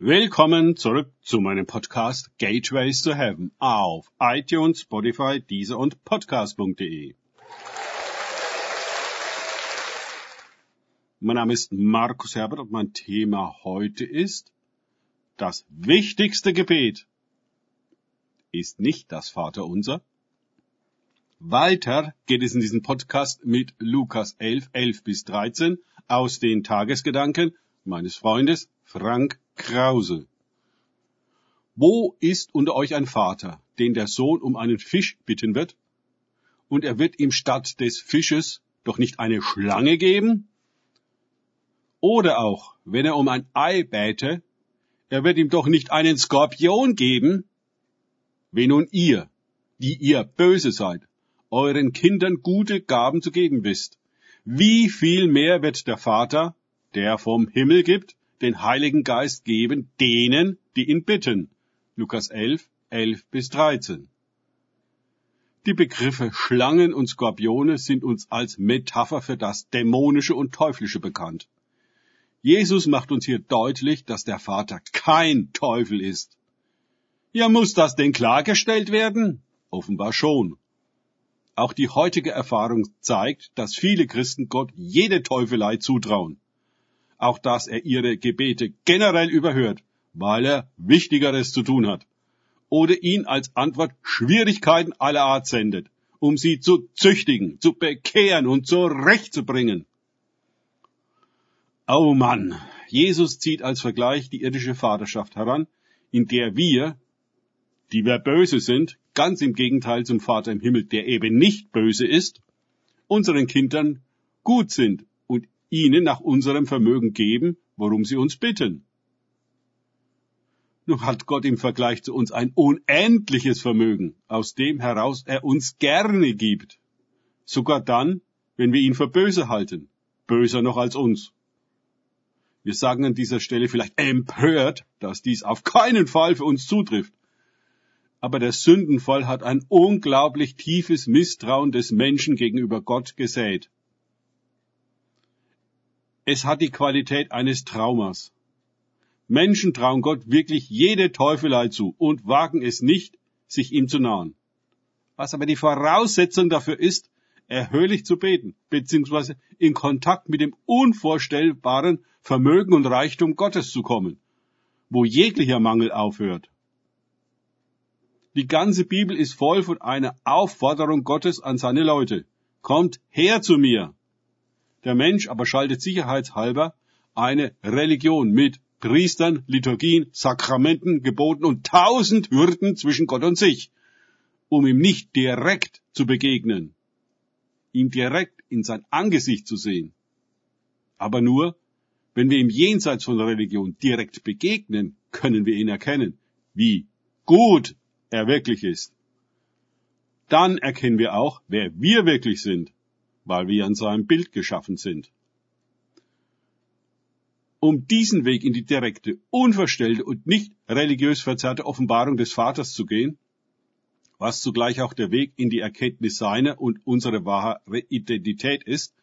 Willkommen zurück zu meinem Podcast Gateways to Heaven auf iTunes, Spotify, Deezer und Podcast.de. Mein Name ist Markus Herbert und mein Thema heute ist das wichtigste Gebet ist nicht das Vaterunser. Weiter geht es in diesem Podcast mit Lukas 11, 11 bis 13 aus den Tagesgedanken meines Freundes Frank Krause. Wo ist unter euch ein Vater, den der Sohn um einen Fisch bitten wird, und er wird ihm statt des Fisches doch nicht eine Schlange geben? Oder auch, wenn er um ein Ei bäte, er wird ihm doch nicht einen Skorpion geben? Wenn nun ihr, die ihr böse seid, euren Kindern gute Gaben zu geben wisst, wie viel mehr wird der Vater, der vom Himmel gibt, den Heiligen Geist geben denen, die ihn bitten. Lukas 11, 11 bis 13. Die Begriffe Schlangen und Skorpione sind uns als Metapher für das Dämonische und Teuflische bekannt. Jesus macht uns hier deutlich, dass der Vater kein Teufel ist. Ja, muss das denn klargestellt werden? Offenbar schon. Auch die heutige Erfahrung zeigt, dass viele Christen Gott jede Teufelei zutrauen auch dass er ihre Gebete generell überhört, weil er Wichtigeres zu tun hat. Oder ihn als Antwort Schwierigkeiten aller Art sendet, um sie zu züchtigen, zu bekehren und zurechtzubringen. Oh Mann, Jesus zieht als Vergleich die irdische Vaterschaft heran, in der wir, die wir böse sind, ganz im Gegenteil zum Vater im Himmel, der eben nicht böse ist, unseren Kindern gut sind ihnen nach unserem Vermögen geben, worum sie uns bitten. Nun hat Gott im Vergleich zu uns ein unendliches Vermögen, aus dem heraus er uns gerne gibt. Sogar dann, wenn wir ihn für böse halten, böser noch als uns. Wir sagen an dieser Stelle vielleicht empört, dass dies auf keinen Fall für uns zutrifft. Aber der Sündenfall hat ein unglaublich tiefes Misstrauen des Menschen gegenüber Gott gesät. Es hat die Qualität eines Traumas. Menschen trauen Gott wirklich jede Teufelei zu und wagen es nicht, sich ihm zu nahen. Was aber die Voraussetzung dafür ist, erhöhlich zu beten, beziehungsweise in Kontakt mit dem unvorstellbaren Vermögen und Reichtum Gottes zu kommen, wo jeglicher Mangel aufhört. Die ganze Bibel ist voll von einer Aufforderung Gottes an seine Leute. Kommt her zu mir. Der Mensch aber schaltet sicherheitshalber eine Religion mit Priestern, Liturgien, Sakramenten, Geboten und tausend Hürden zwischen Gott und sich, um ihm nicht direkt zu begegnen, ihm direkt in sein Angesicht zu sehen. Aber nur, wenn wir ihm jenseits von Religion direkt begegnen, können wir ihn erkennen, wie gut er wirklich ist. Dann erkennen wir auch, wer wir wirklich sind weil wir an seinem Bild geschaffen sind. Um diesen Weg in die direkte, unverstellte und nicht religiös verzerrte Offenbarung des Vaters zu gehen, was zugleich auch der Weg in die Erkenntnis seiner und unsere wahre Identität ist,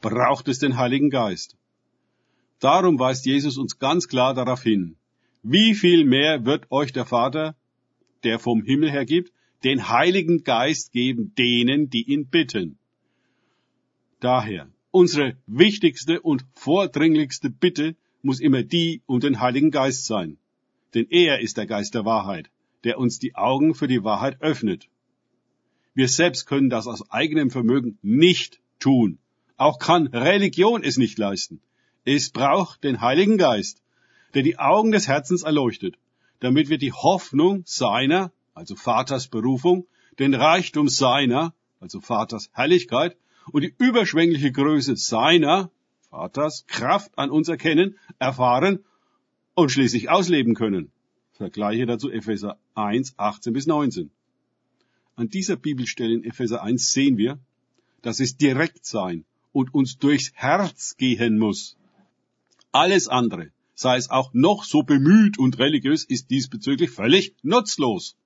braucht es den Heiligen Geist. Darum weist Jesus uns ganz klar darauf hin, wie viel mehr wird euch der Vater, der vom Himmel her gibt, den Heiligen Geist geben denen, die ihn bitten. Daher, unsere wichtigste und vordringlichste Bitte muss immer die um den Heiligen Geist sein. Denn er ist der Geist der Wahrheit, der uns die Augen für die Wahrheit öffnet. Wir selbst können das aus eigenem Vermögen nicht tun. Auch kann Religion es nicht leisten. Es braucht den Heiligen Geist, der die Augen des Herzens erleuchtet, damit wir die Hoffnung seiner, also Vaters Berufung, den Reichtum seiner, also Vaters Herrlichkeit und die überschwängliche Größe seiner, Vaters, Kraft an uns erkennen, erfahren und schließlich ausleben können. Vergleiche dazu Epheser 1, 18 bis 19. An dieser Bibelstelle in Epheser 1 sehen wir, dass es direkt sein und uns durchs Herz gehen muss. Alles andere, sei es auch noch so bemüht und religiös, ist diesbezüglich völlig nutzlos.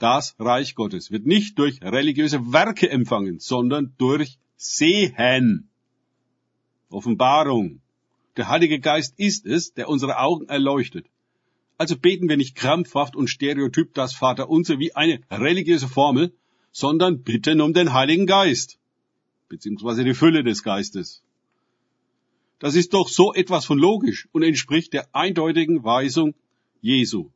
Das Reich Gottes wird nicht durch religiöse Werke empfangen, sondern durch Sehen. Offenbarung. Der Heilige Geist ist es, der unsere Augen erleuchtet. Also beten wir nicht krampfhaft und stereotyp das Vaterunser wie eine religiöse Formel, sondern bitten um den Heiligen Geist, beziehungsweise die Fülle des Geistes. Das ist doch so etwas von logisch und entspricht der eindeutigen Weisung Jesu,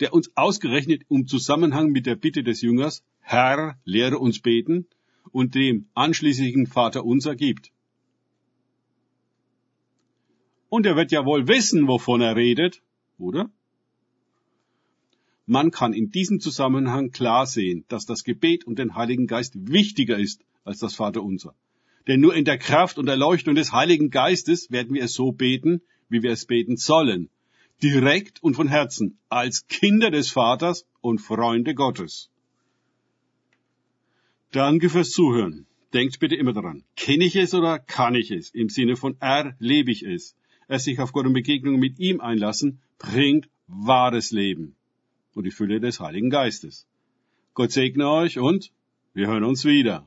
der uns ausgerechnet im Zusammenhang mit der Bitte des Jüngers, Herr, lehre uns beten, und dem anschließenden Vater unser gibt. Und er wird ja wohl wissen, wovon er redet, oder? Man kann in diesem Zusammenhang klar sehen, dass das Gebet um den Heiligen Geist wichtiger ist als das Vaterunser. Denn nur in der Kraft und Erleuchtung des Heiligen Geistes werden wir es so beten, wie wir es beten sollen. Direkt und von Herzen, als Kinder des Vaters und Freunde Gottes. Danke fürs Zuhören. Denkt bitte immer daran, kenne ich es oder kann ich es? Im Sinne von erlebe ich es. Es sich auf Gott und Begegnungen mit ihm einlassen, bringt wahres Leben und die Fülle des Heiligen Geistes. Gott segne euch und wir hören uns wieder.